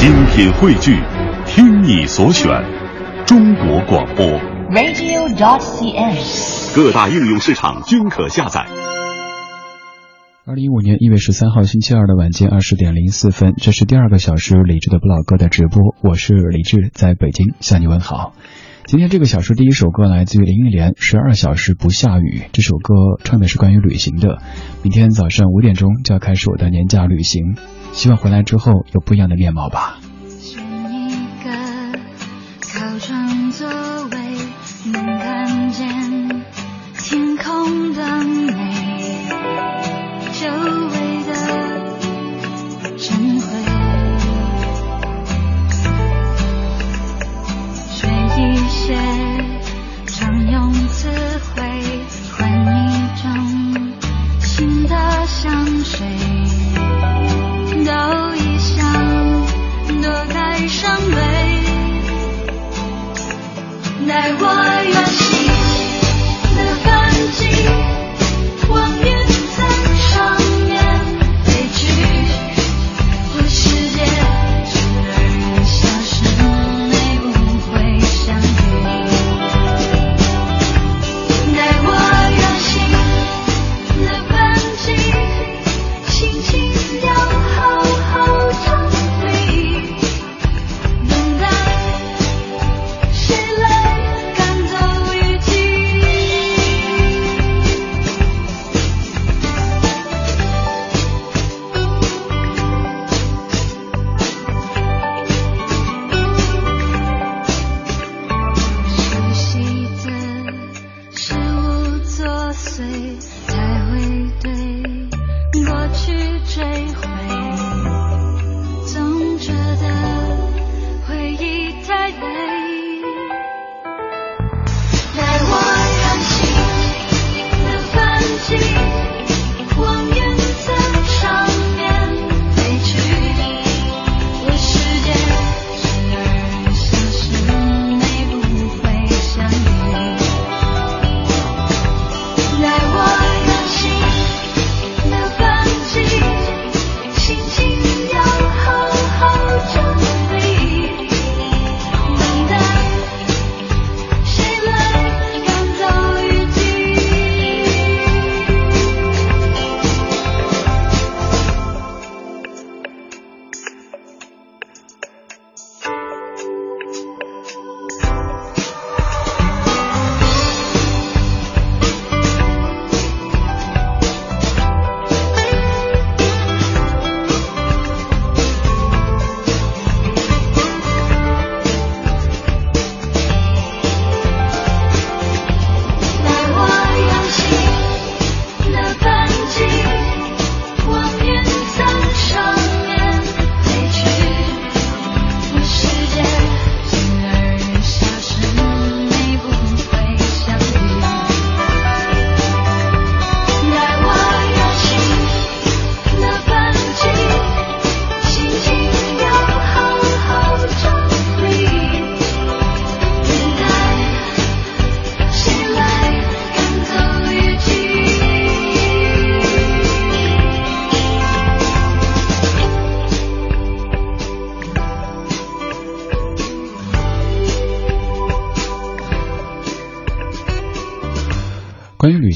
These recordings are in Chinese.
精品汇聚，听你所选，中国广播。Radio.CN，各大应用市场均可下载。二零一五年一月十三号星期二的晚间二十点零四分，这是第二个小时李志的不老歌的直播。我是李志，在北京向你问好。今天这个小时第一首歌来自于林忆莲，《十二小时不下雨》。这首歌唱的是关于旅行的。明天早上五点钟就要开始我的年假旅行。希望回来之后有不一样的面貌吧。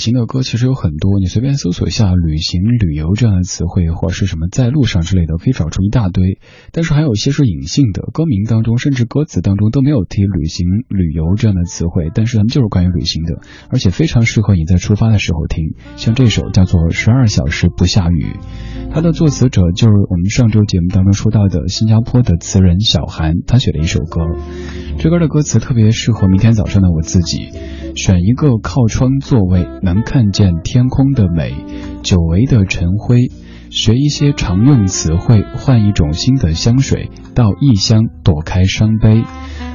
行的歌其实有很多，你随便搜索一下“旅行”“旅游”这样的词汇，或者是什么“在路上”之类的，可以找出一大堆。但是还有一些是隐性的，歌名当中甚至歌词当中都没有提旅行、旅游这样的词汇，但是呢，们就是关于旅行的，而且非常适合你在出发的时候听。像这首叫做《十二小时不下雨》，它的作词者就是我们上周节目当中说到的新加坡的词人小韩，他写了一首歌。这歌的歌词特别适合明天早上的我自己，选一个靠窗座位，能看见天空的美，久违的晨晖。学一些常用词汇，换一种新的香水，到异乡躲开伤悲。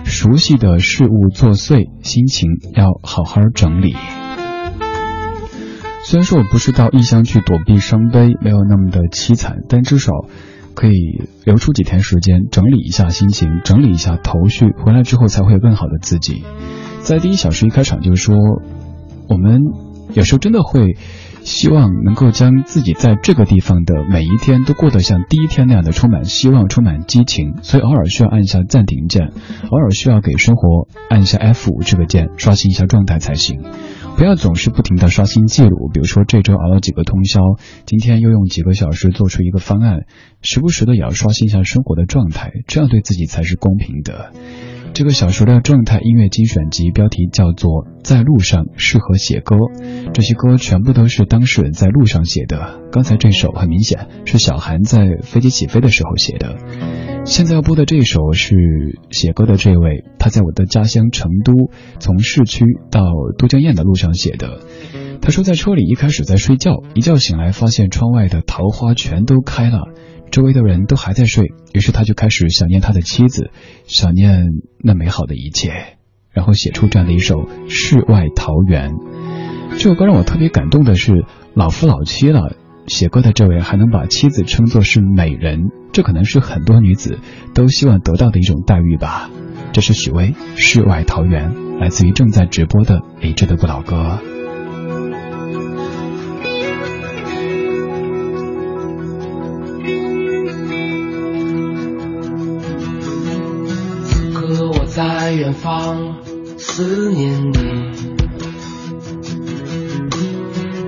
熟悉的事物作祟，心情要好好整理。虽然说我不是到异乡去躲避伤悲，没有那么的凄惨，但至少可以留出几天时间整理一下心情，整理一下头绪，回来之后才会更好的自己。在第一小时一开场就说，我们有时候真的会。希望能够将自己在这个地方的每一天都过得像第一天那样的充满希望、充满激情，所以偶尔需要按下暂停键，偶尔需要给生活按下 F 这个键，刷新一下状态才行。不要总是不停的刷新记录，比如说这周熬了几个通宵，今天又用几个小时做出一个方案，时不时的也要刷新一下生活的状态，这样对自己才是公平的。这个小说的《状态音乐精选集》标题叫做《在路上》，适合写歌。这些歌全部都是当事人在路上写的。刚才这首很明显是小韩在飞机起飞的时候写的。现在要播的这首是写歌的这位，他在我的家乡成都，从市区到都江堰的路上写的。他说在车里一开始在睡觉，一觉醒来发现窗外的桃花全都开了。周围的人都还在睡，于是他就开始想念他的妻子，想念那美好的一切，然后写出这样的一首《世外桃源》。这首歌让我特别感动的是，老夫老妻了，写歌的这位还能把妻子称作是美人，这可能是很多女子都希望得到的一种待遇吧。这是许巍《世外桃源》，来自于正在直播的李志的不老歌。在远方思念你，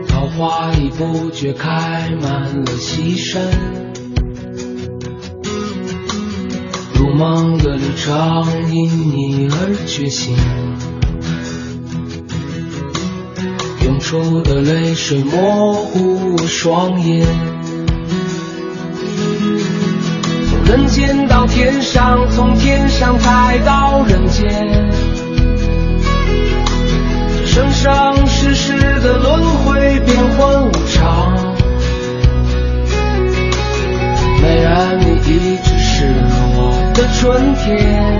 桃花已不觉开满了西山，如梦的旅程因你而觉醒，涌出的泪水模糊我双眼。人间到天上，从天上再到人间，生生世世的轮回变幻无常。美人，你一直是我的春天，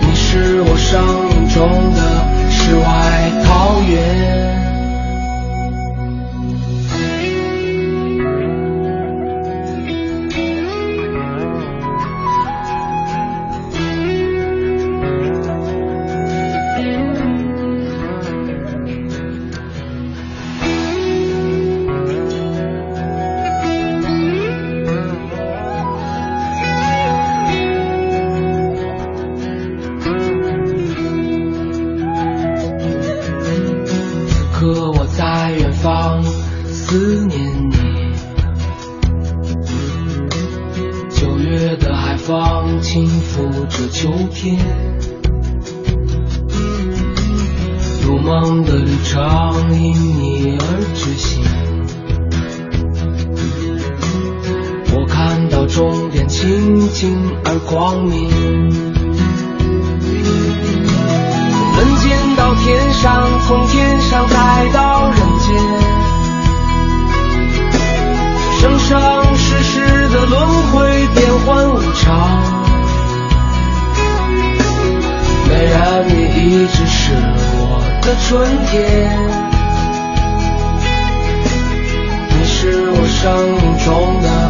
你是我生命中的世外桃源。终点清净而光明，人间到天上，从天上再到人间，生生世世的轮回变幻无常。虽然你一直是我的春天，你是我生命中的。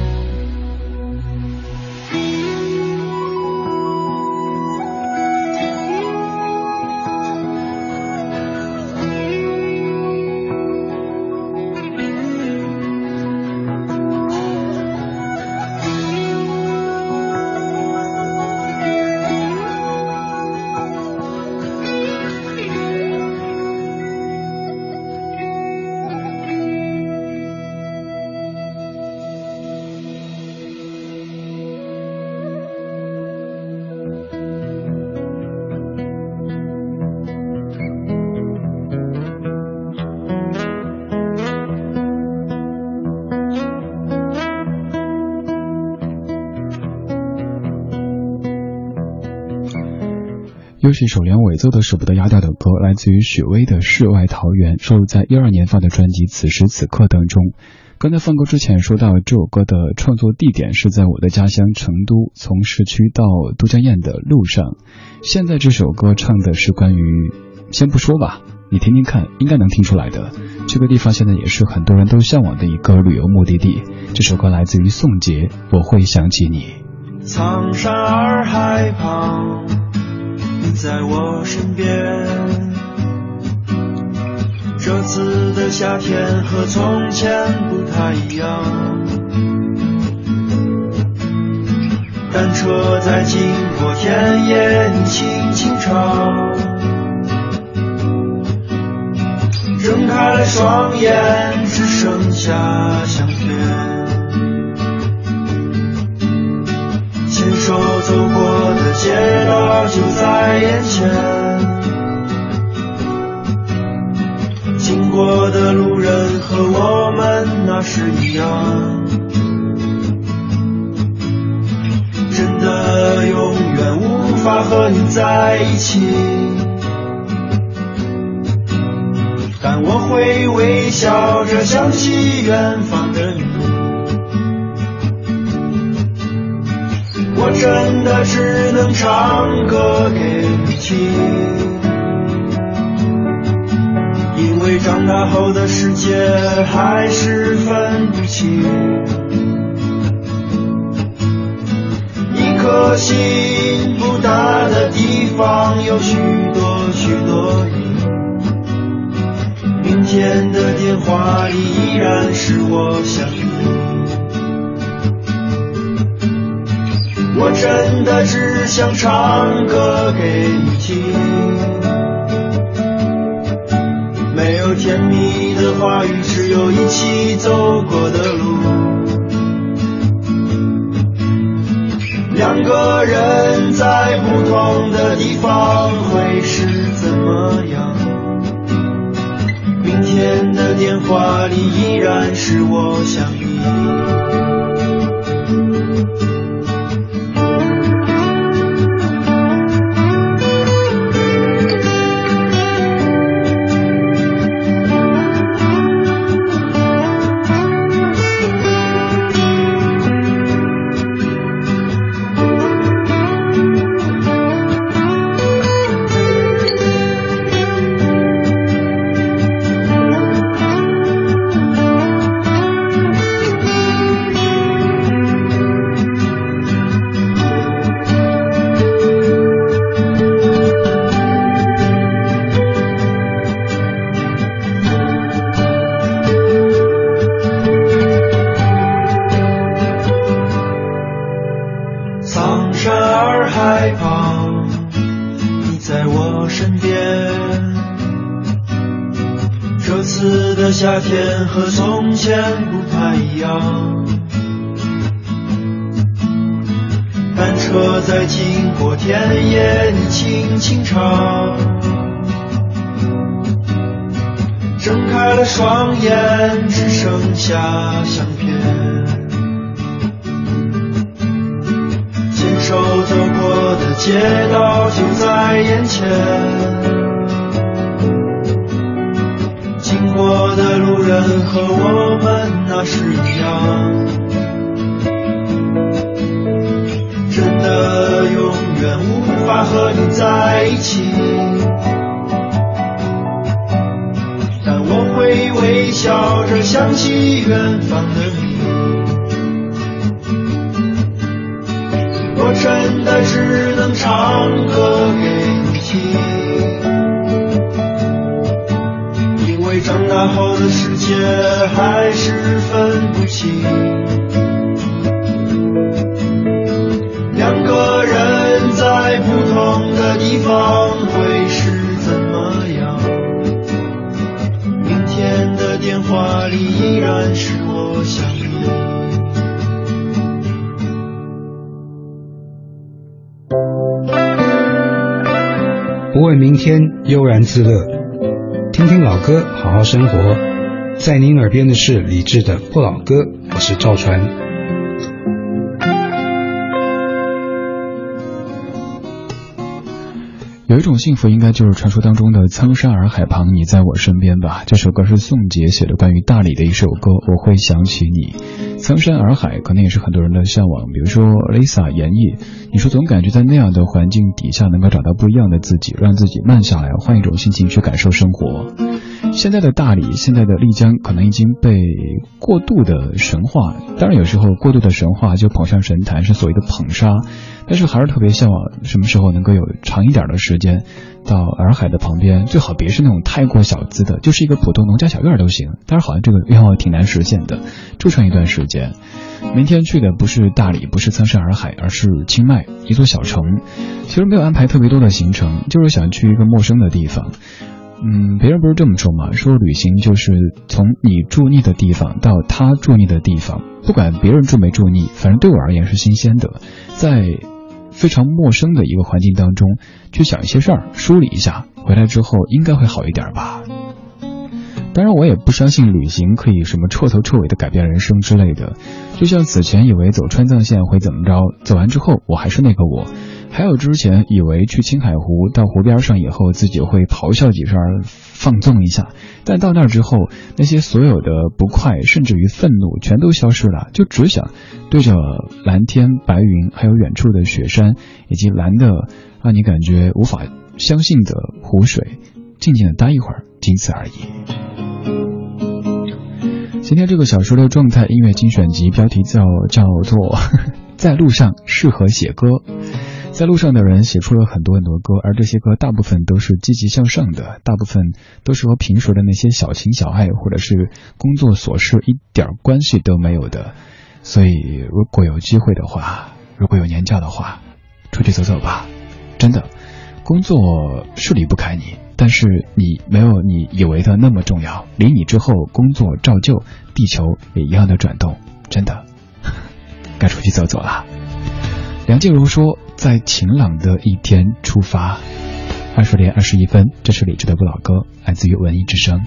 又是一首连尾奏都舍不得压掉的歌，来自于许巍的《世外桃源》，收录在一二年发的专辑《此时此刻》当中。刚才放歌之前说到，这首歌的创作地点是在我的家乡成都，从市区到都江堰的路上。现在这首歌唱的是关于……先不说吧，你听听看，应该能听出来的。这个地方现在也是很多人都向往的一个旅游目的地。这首歌来自于宋杰，《我会想起你》。苍山洱海旁。你在我身边，这次的夏天和从前不太一样。单车在经过田野，你轻轻唱。睁开了双眼，只剩下相片。牵手走过。街道就在眼前，经过的路人和我们那是一样，真的永远无法和你在一起，但我会微笑着想起远方的你。真的只能唱歌给你听，因为长大后的世界还是分不清。一颗心不大的地方，有许多许多你。明天的电话里依然是我想你。我真的只想唱歌给你听，没有甜蜜的话语，只有一起走过的路。两个人在不同的地方会是怎么样？明天的电话里依然是我想你。心肠，睁开了双眼，只剩下想。vida. 电话里依然是我想你。不问明天，悠然自乐，听听老歌，好好生活。在您耳边的是李志的《不老歌》，我是赵传。有一种幸福，应该就是传说当中的苍山洱海旁，你在我身边吧。这首歌是宋杰写的，关于大理的一首歌。我会想起你，苍山洱海，可能也是很多人的向往。比如说 Lisa 演绎，你说总感觉在那样的环境底下，能够找到不一样的自己，让自己慢下来，换一种心情去感受生活。现在的大理，现在的丽江，可能已经被过度的神话。当然，有时候过度的神话就捧上神坛，是所谓的捧杀。但是还是特别向往，什么时候能够有长一点的时间到洱海的旁边，最好别是那种太过小资的，就是一个普通农家小院都行。但是好像这个愿望挺难实现的。住上一段时间，明天去的不是大理，不是苍山洱海，而是清迈一座小城。其实没有安排特别多的行程，就是想去一个陌生的地方。嗯，别人不是这么说吗？说旅行就是从你住腻的地方到他住腻的地方，不管别人住没住腻，反正对我而言是新鲜的，在非常陌生的一个环境当中去想一些事儿，梳理一下，回来之后应该会好一点吧。当然，我也不相信旅行可以什么彻头彻尾的改变人生之类的，就像此前以为走川藏线会怎么着，走完之后我还是那个我。还有之前以为去青海湖到湖边上以后自己会咆哮几声放纵一下，但到那儿之后，那些所有的不快甚至于愤怒全都消失了，就只想对着蓝天白云，还有远处的雪山以及蓝的让你感觉无法相信的湖水，静静地待一会儿，仅此而已。今天这个小说的状态音乐精选集标题叫叫做 在路上，适合写歌。在路上的人写出了很多很多歌，而这些歌大部分都是积极向上的，大部分都是和平时的那些小情小爱或者是工作琐事一点关系都没有的。所以如果有机会的话，如果有年假的话，出去走走吧。真的，工作是离不开你，但是你没有你以为的那么重要。离你之后，工作照旧，地球也一样的转动。真的，该出去走走了。梁静茹说。在晴朗的一天出发，二十点二十一分，这是李志的不老歌，来自于文艺之声。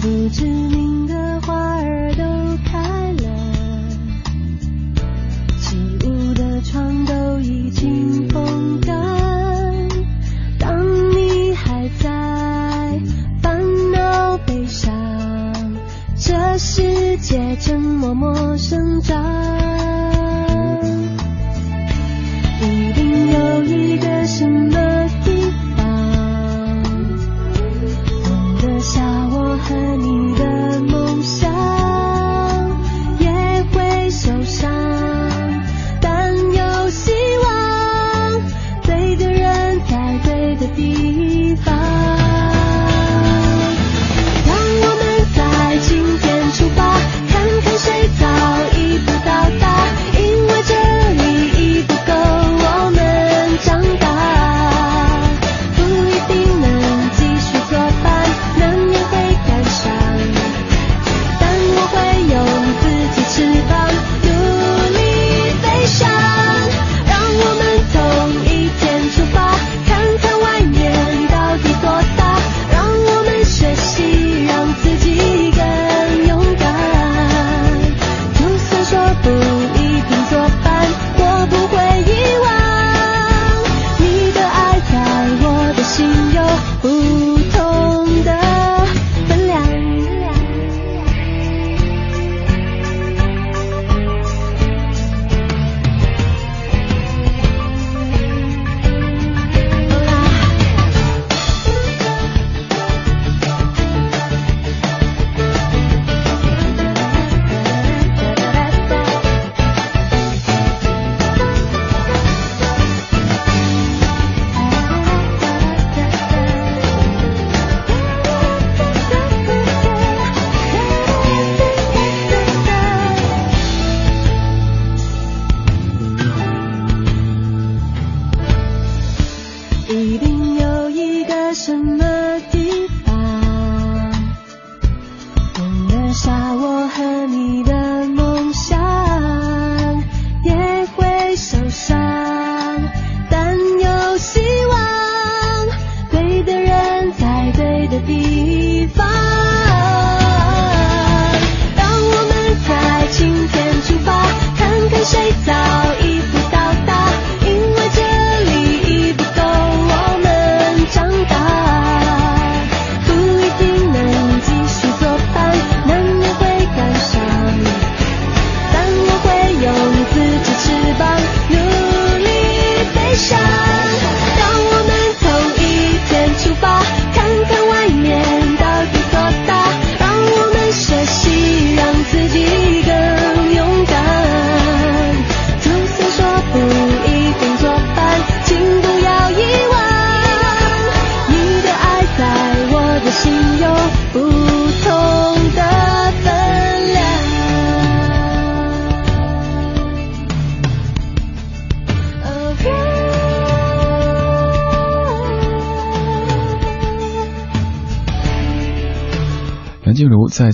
不知名的花儿都开了，起雾的窗都已经风干。当你还在烦恼悲伤，这世界正默默生长。一个心。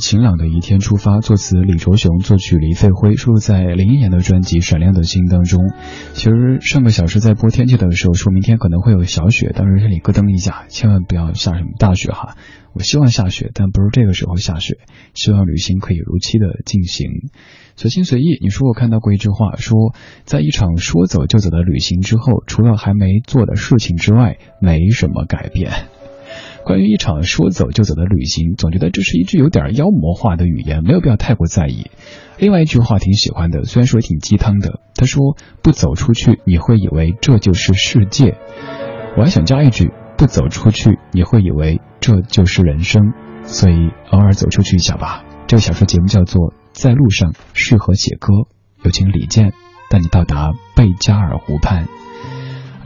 晴朗的一天出发，作词李卓雄，作曲李费辉，收录在零一年的专辑《闪亮的心》当中。其实上个小时在播天气的时候，说明天可能会有小雪，当时这里咯噔一下，千万不要下什么大雪哈。我希望下雪，但不是这个时候下雪。希望旅行可以如期的进行，随心随意。你说我看到过一句话，说在一场说走就走的旅行之后，除了还没做的事情之外，没什么改变。关于一场说走就走的旅行，总觉得这是一句有点妖魔化的语言，没有必要太过在意。另外一句话挺喜欢的，虽然说也挺鸡汤的。他说：“不走出去，你会以为这就是世界。”我还想加一句：“不走出去，你会以为这就是人生。”所以偶尔走出去一下吧。这个小说节目叫做《在路上》，适合写歌，有请李健带你到达贝加尔湖畔。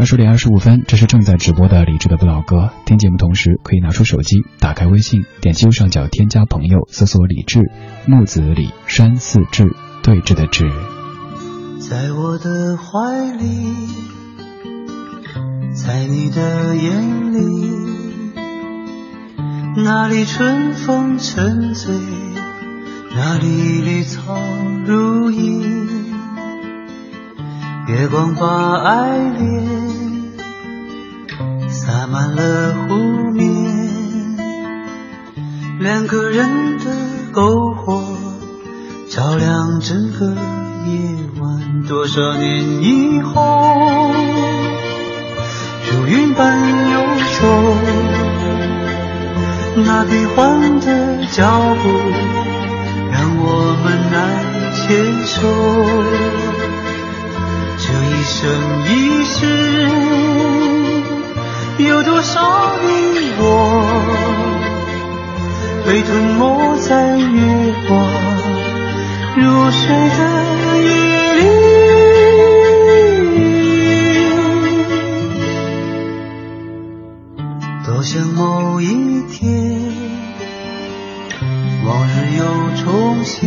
二十点二十五分，这是正在直播的李智的不老歌。听节目同时，可以拿出手机，打开微信，点击右上角添加朋友，搜索李智，木子李山寺智对峙的智。在我的怀里，在你的眼里，那里春风沉醉，那里绿草如茵。月光把爱恋洒满了湖面，两个人的篝火照亮整个夜晚。多少年以后，如云般忧愁，那变换的脚步让我们难牵手。这生一世，有多少你我，被吞没在月光如水的夜里？多想某一天，往日又重现，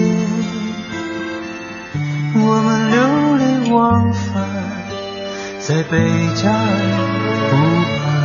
我们流连忘返。在北疆，不怕。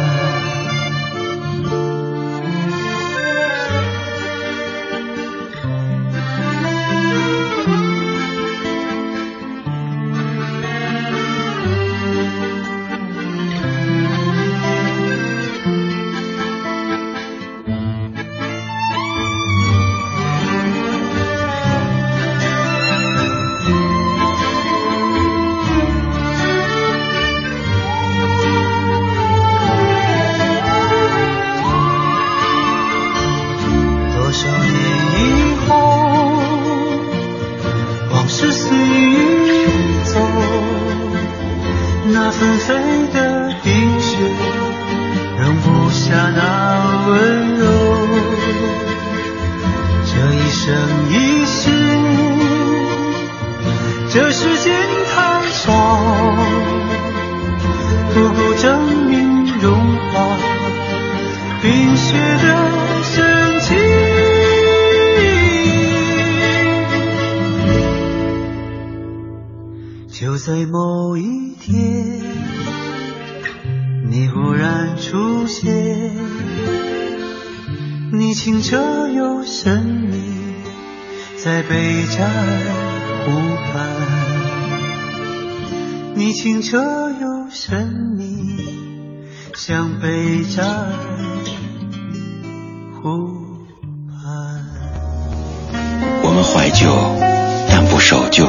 在某一天，你忽然出现，你清澈又神秘，在北栅湖畔。你清澈又神秘，像北栅湖畔。我们怀旧，但不守旧。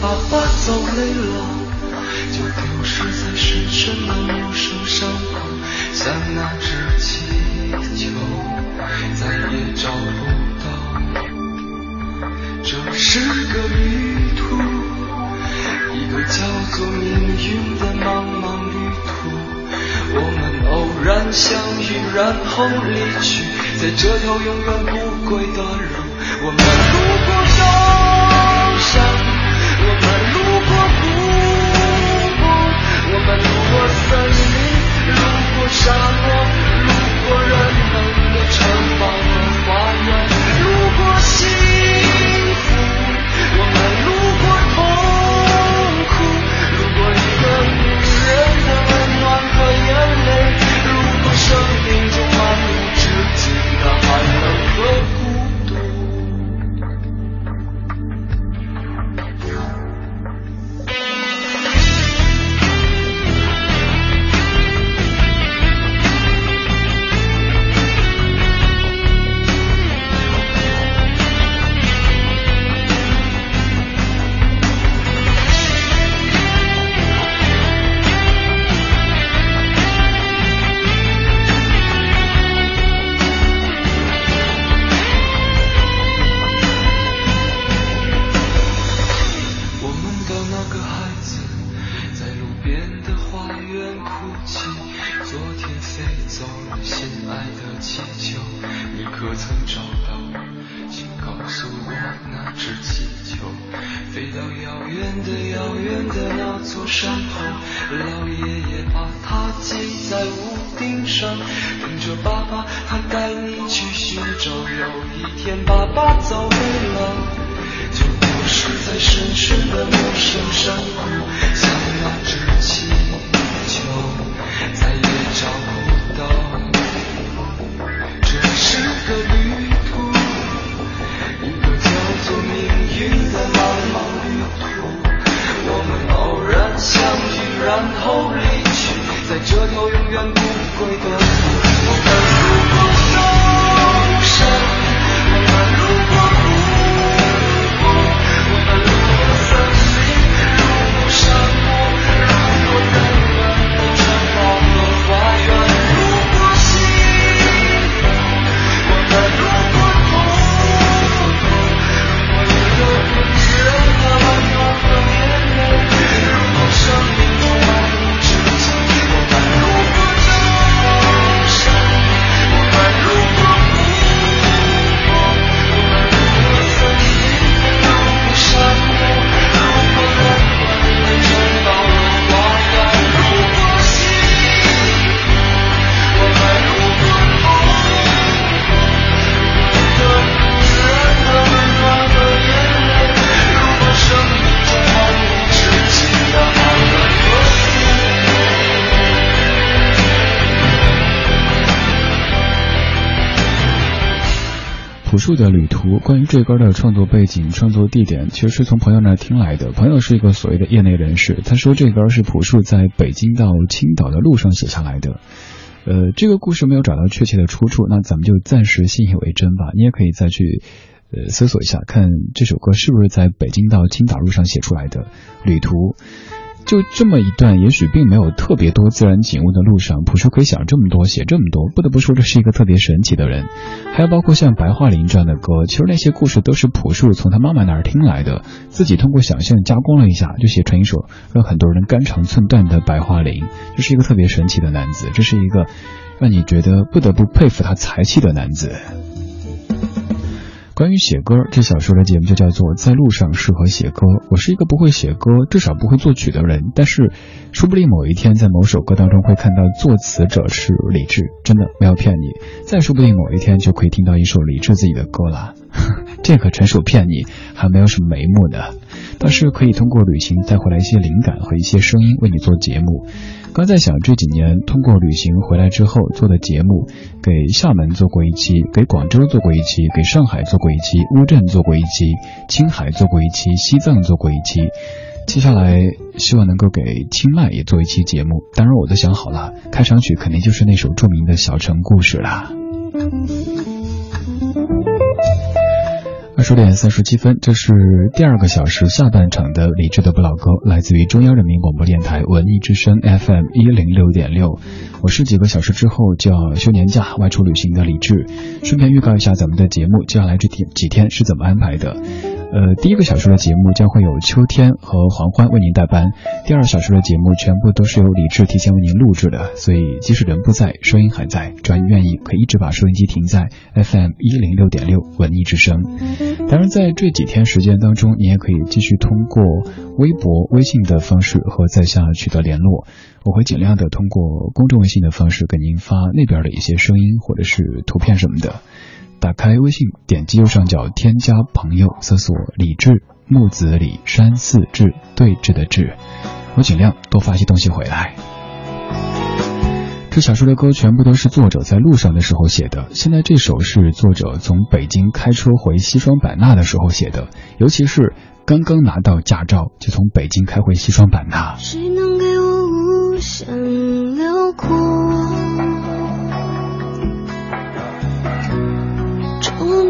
爸爸走累了，就丢失在深深的无生山岗，像那只气球，再也找不到。这是个旅途，一个叫做命运的茫茫旅途，我们偶然相遇，然后离去，在这条永远不归的路，我们路过的。我们路过森林，路过沙漠。走了，心爱的气球，你可曾找到？请告诉我，那只气球飞到遥远的、遥远的那座山后，老爷爷把它系在屋顶上，等着爸爸他带你去寻找。有一天，爸爸走累了，就倒失在深深的陌生山谷，像那只气。然后离去，在这条永远不归的。路。朴树的旅途，关于这歌的创作背景、创作地点，其实是从朋友那听来的。朋友是一个所谓的业内人士，他说这歌是朴树在北京到青岛的路上写下来的。呃，这个故事没有找到确切的出处，那咱们就暂时信以为真吧。你也可以再去，呃，搜索一下，看这首歌是不是在北京到青岛路上写出来的旅途。就这么一段，也许并没有特别多自然景物的路上，朴树可以想这么多，写这么多，不得不说这是一个特别神奇的人。还有包括像《白桦林》这样的歌，其实那些故事都是朴树从他妈妈那儿听来的，自己通过想象加工了一下，就写成一首让很多人肝肠寸断的《白桦林》。这是一个特别神奇的男子，这是一个让你觉得不得不佩服他才气的男子。关于写歌这小说的节目就叫做在路上适合写歌。我是一个不会写歌，至少不会作曲的人，但是说不定某一天在某首歌当中会看到作词者是李志，真的没有骗你。再说不定某一天就可以听到一首李志自己的歌了，这可纯属骗你，还没有什么眉目呢。但是可以通过旅行带回来一些灵感和一些声音，为你做节目。刚在想这几年通过旅行回来之后做的节目，给厦门做过一期，给广州做过一期，给上海做过一期，乌镇做过一期，青海做过一期，西藏做过一期，接下来希望能够给青迈也做一期节目。当然我都想好了，开场曲肯定就是那首著名的《小城故事》啦。二十点三十七分，这是第二个小时下半场的李志的不老歌，来自于中央人民广播电台文艺之声 FM 一零六点六。我是几个小时之后就要休年假外出旅行的李志，顺便预告一下咱们的节目，接下来这几天是怎么安排的。呃，第一个小时的节目将会有秋天和黄昏为您代班，第二小时的节目全部都是由李志提前为您录制的，所以即使人不在，声音还在。只要你愿意，可以一直把收音机停在 FM 一零六点六文艺之声。当然，在这几天时间当中，您也可以继续通过微博、微信的方式和在下取得联络，我会尽量的通过公众微信的方式给您发那边的一些声音或者是图片什么的。打开微信，点击右上角添加朋友，搜索李志，木子李山四志，对峙的志。我尽量多发些东西回来。这小说的歌全部都是作者在路上的时候写的，现在这首是作者从北京开车回西双版纳的时候写的，尤其是刚刚拿到驾照就从北京开回西双版纳。谁能给我无限辽阔？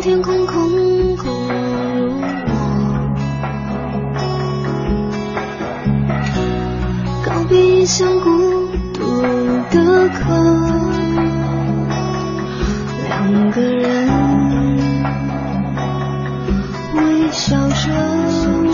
天空空空如我，告别像孤独的客，两个人微笑着。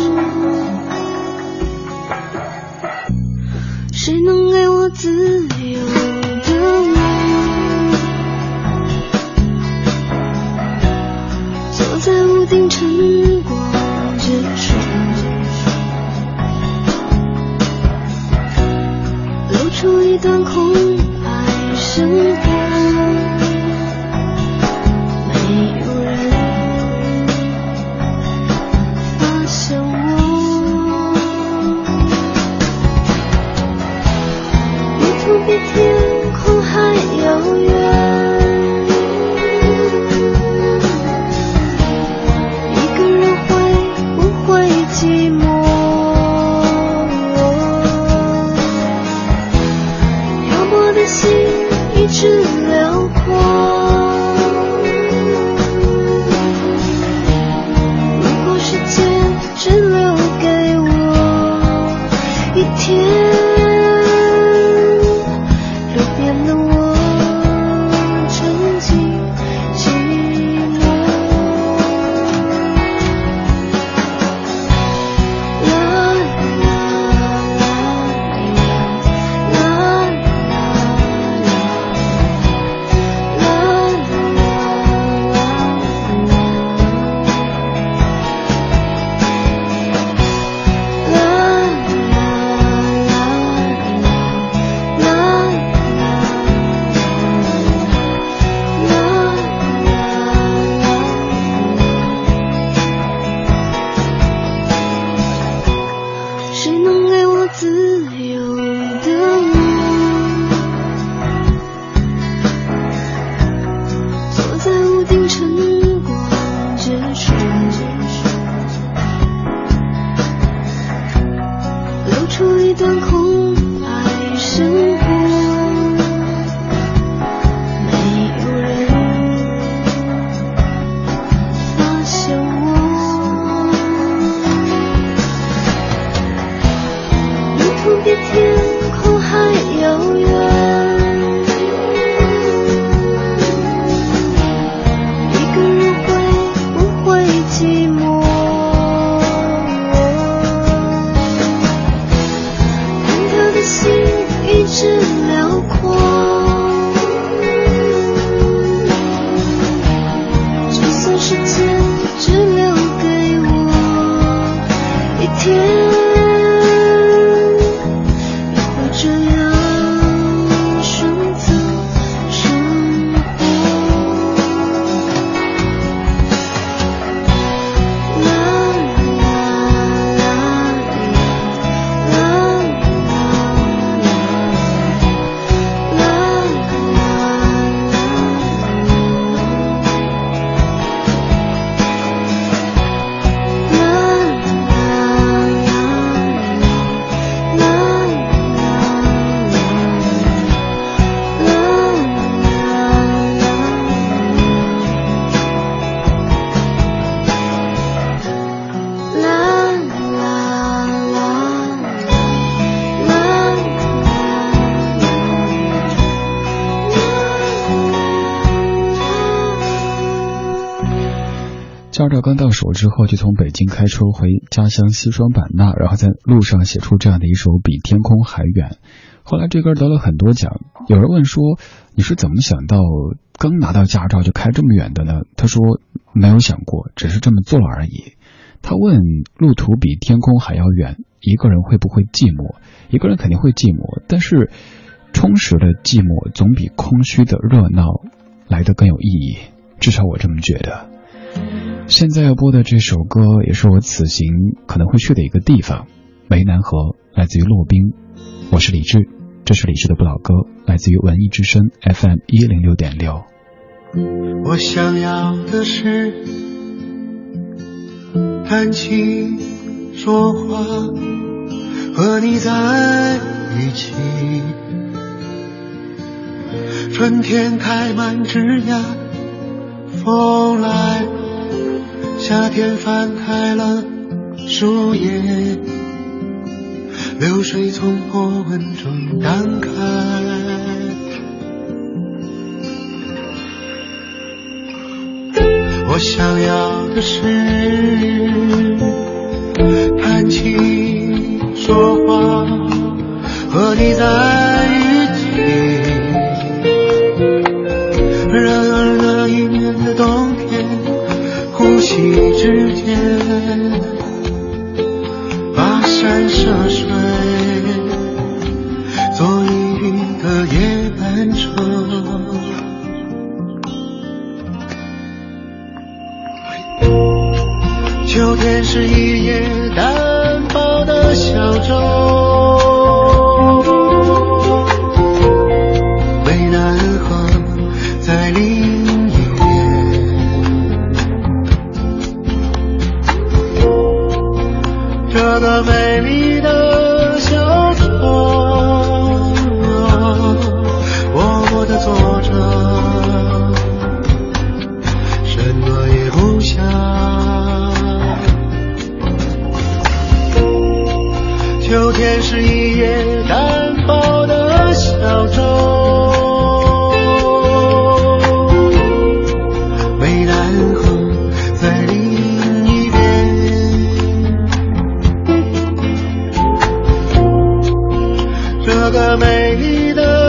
驾照刚到手之后，就从北京开车回家乡西双版纳，然后在路上写出这样的一首《比天空还远》。后来这歌得了很多奖。有人问说：“你是怎么想到刚拿到驾照就开这么远的呢？”他说：“没有想过，只是这么做而已。”他问：“路途比天空还要远，一个人会不会寂寞？”一个人肯定会寂寞，但是充实的寂寞总比空虚的热闹来得更有意义。至少我这么觉得。现在要播的这首歌也是我此行可能会去的一个地方，湄南河，来自于洛宾。我是李志，这是李志的不老歌，来自于文艺之声 FM 一零六点六。我想要的是谈情说话，和你在一起，春天开满枝桠，风来。夏天翻开了树叶，流水从波纹中荡开。我想要的是谈情说话，和你在。你之间跋山涉水，坐一云的夜班车。秋天是一叶单薄的小舟。美丽的。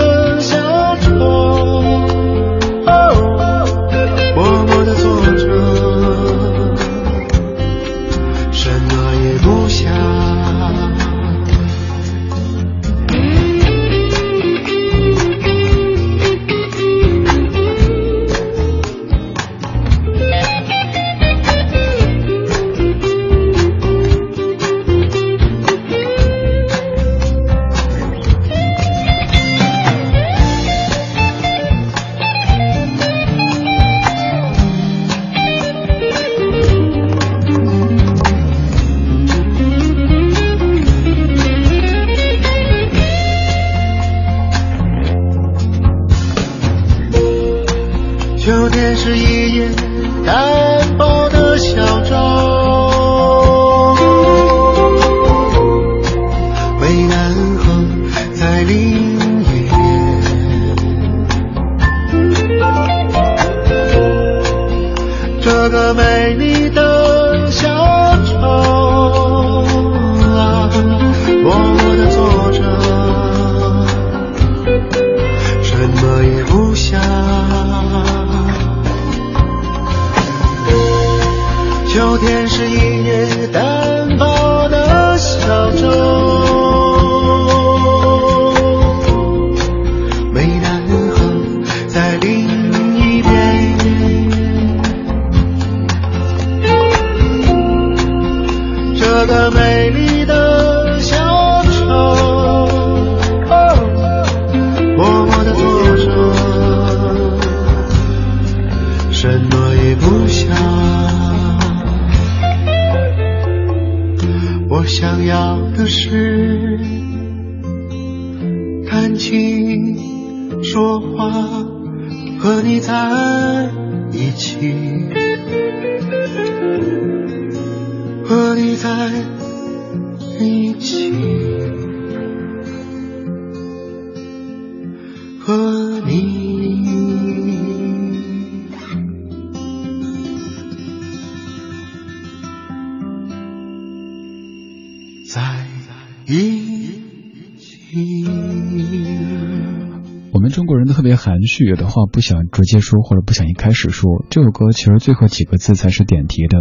续有的话不想直接说，或者不想一开始说。这首歌其实最后几个字才是点题的，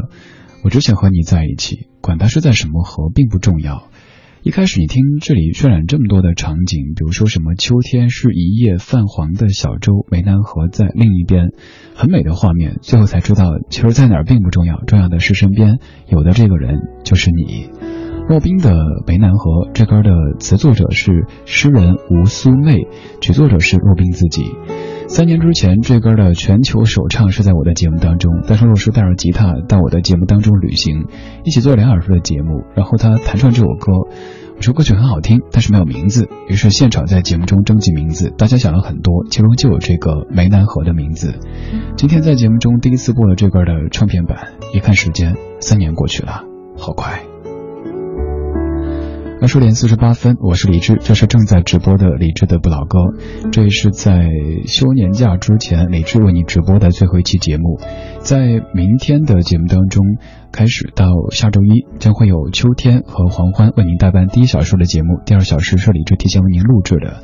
我只想和你在一起，管它是在什么河并不重要。一开始你听这里渲染这么多的场景，比如说什么秋天是一叶泛黄的小舟，湄南河在另一边，很美的画面，最后才知道其实在哪并不重要，重要的是身边有的这个人就是你。洛冰的《梅南河》这歌的词作者是诗人吴苏妹，曲作者是洛冰自己。三年之前，这歌的全球首唱是在我的节目当中。当时洛叔带着吉他到我的节目当中旅行，一起做两小时的节目，然后他弹唱这首歌。我说歌曲很好听，但是没有名字。于是现场在节目中征集名字，大家想了很多，其中就有这个《梅南河》的名字。今天在节目中第一次播了这歌的唱片版，一看时间，三年过去了，好快。十点四十八分，我是李志，这是正在直播的李志的不老歌。这也是在休年假之前，李志为你直播的最后一期节目。在明天的节目当中，开始到下周一，将会有秋天和黄欢为您代班第一小时的节目。第二小时是李志提前为您录制的。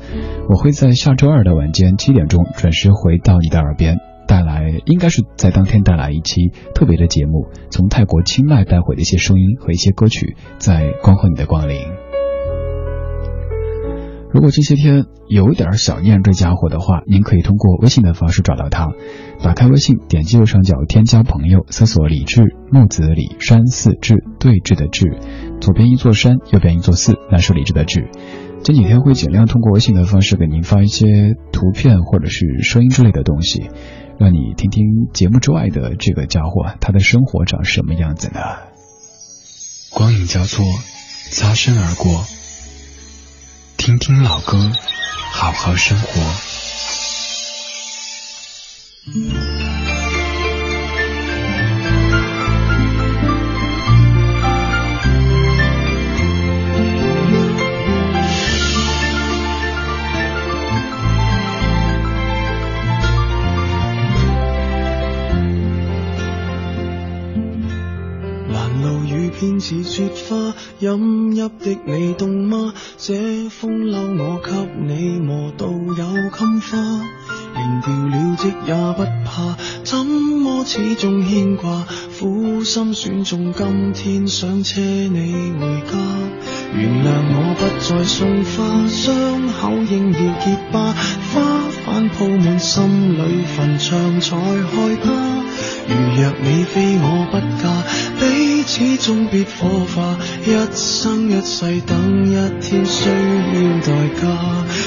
我会在下周二的晚间七点钟准时回到你的耳边，带来应该是在当天带来一期特别的节目，从泰国清迈带回的一些声音和一些歌曲，在恭候你的光临。如果这些天有点想念这家伙的话，您可以通过微信的方式找到他。打开微信，点击右上角添加朋友，搜索“李志木子李山寺志对峙的志”，左边一座山，右边一座寺，那是李志的志。这几天会尽量通过微信的方式给您发一些图片或者是声音之类的东西，让你听听节目之外的这个家伙他的生活长什么样子呢？光影交错，擦身而过。听听老歌，好好生活。似雪花，飲泣的你凍嗎？這風褸我給你磨到有襟花，連掉了職也不怕，怎麼始終牽掛？苦心選中今天想車你回家，原諒我不再送花，傷口應要結疤。铺满心里坟场才害怕。如若你非我不嫁，彼此终必火化。一生一世等一天，需要代价。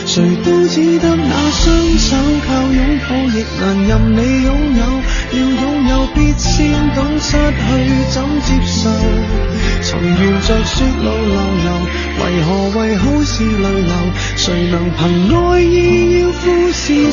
谁都只得那双手，靠拥抱亦难任你拥有。要拥有，必先懂失去怎接受。曾沿着雪路流流，为何为好事泪流？谁能凭爱意要富士？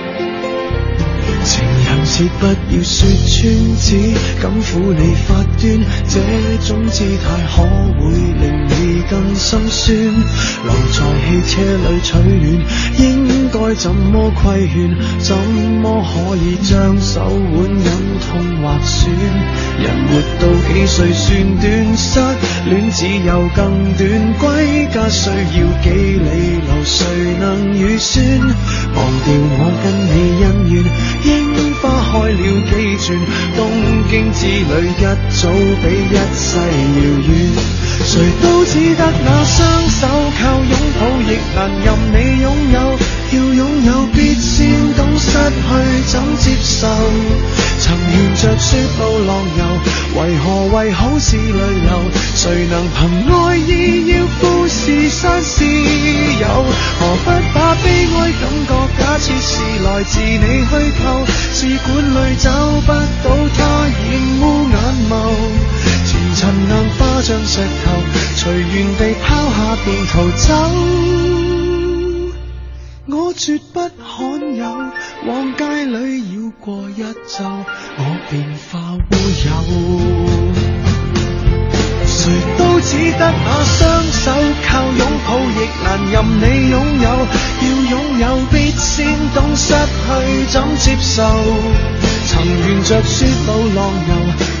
情人节不要说穿，只敢抚你发端，这种姿态可会令你更心酸？留在汽车里取暖。该怎么规劝？怎么可以将手腕忍痛划损？人活到几岁算短？失恋只有更短。归家需要几里路？谁能预算？忘掉我跟你恩怨，樱花开了几转？东京之旅一早比一世遥远。谁都只得那双手，靠拥抱亦难任你拥有。要拥有，必先懂失去怎接受。曾沿着雪路浪游，为何为好事泪流？谁能凭爱意要富士山私有？何不把悲哀感觉假設是來自你虛構？試管里找不到它，染污眼眸。前塵硬化像石頭，隨緣地拋下便逃走。我绝不罕有，往街里绕过一周，我便化乌有。谁都只得那双手靠拥抱，亦难任你拥有。要拥有，必先懂失去怎接受。曾沿着雪路浪游。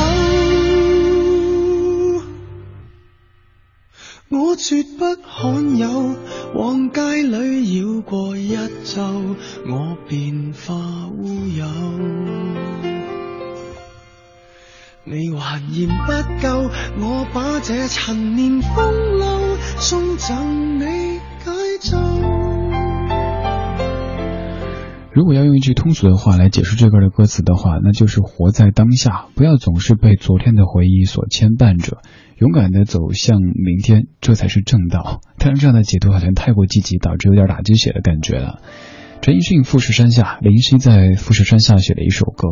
说不罕有往街里绕过一周我便化乌有你还嫌不够我把这陈年风褛送赠你解咒如果要用一句通俗的话来解释这个的歌词的话那就是活在当下不要总是被昨天的回忆所牵绊着勇敢的走向明天，这才是正道。但是这样的解读好像太过积极，导致有点打鸡血的感觉了。陈奕迅《富士山下》，林夕在富士山下写了一首歌。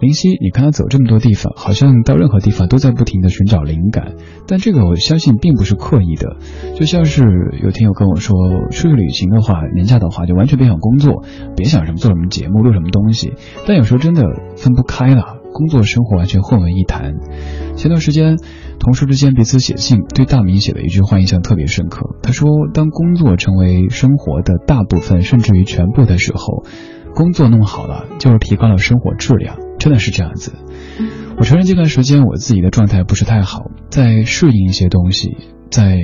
林夕，你看他走这么多地方，好像到任何地方都在不停的寻找灵感。但这个我相信并不是刻意的。就像是有听友跟我说，出去旅行的话，年假的话，就完全别想工作，别想什么做什么节目，录什么东西。但有时候真的分不开了，工作生活完全混为一谈。前段时间。同事之间彼此写信，对大明写的一句话印象特别深刻。他说：“当工作成为生活的大部分，甚至于全部的时候，工作弄好了就是提高了生活质量。”真的是这样子。我承认这段时间我自己的状态不是太好，在适应一些东西，在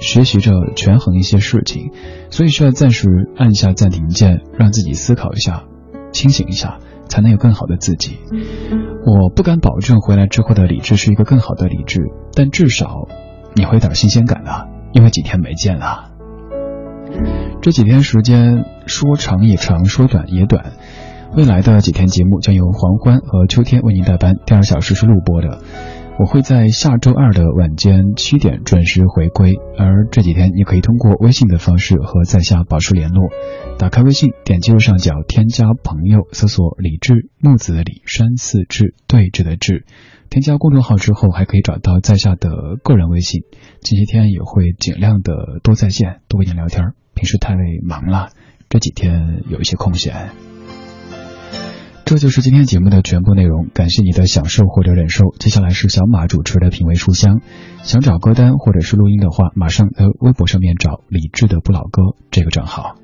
学习着权衡一些事情，所以需要暂时按下暂停键，让自己思考一下，清醒一下，才能有更好的自己。我不敢保证回来之后的理智是一个更好的理智，但至少你会有点新鲜感了，因为几天没见了。这几天时间说长也长，说短也短。未来的几天节目将由黄昏和秋天为您代班，第二小时是录播的。我会在下周二的晚间七点准时回归，而这几天你可以通过微信的方式和在下保持联络。打开微信，点击右上角添加朋友，搜索“李志，木子李山四志，对峙的峙。添加公众号之后还可以找到在下的个人微信。这些天也会尽量的多在线，多跟你聊天。平时太忙了，这几天有一些空闲。这就是今天节目的全部内容，感谢你的享受或者忍受。接下来是小马主持的品味书香，想找歌单或者是录音的话，马上在微博上面找李志的不老歌这个账号。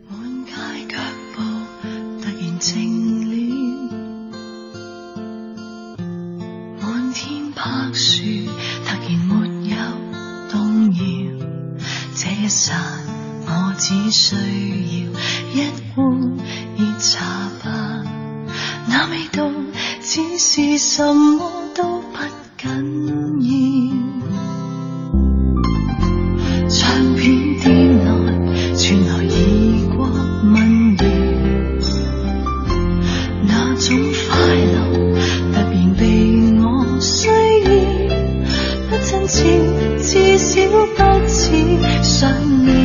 那味道，只是什么都不紧要。唱片店内传来异国民谣，那种快乐突然被我需要。不真切，至少不似想念。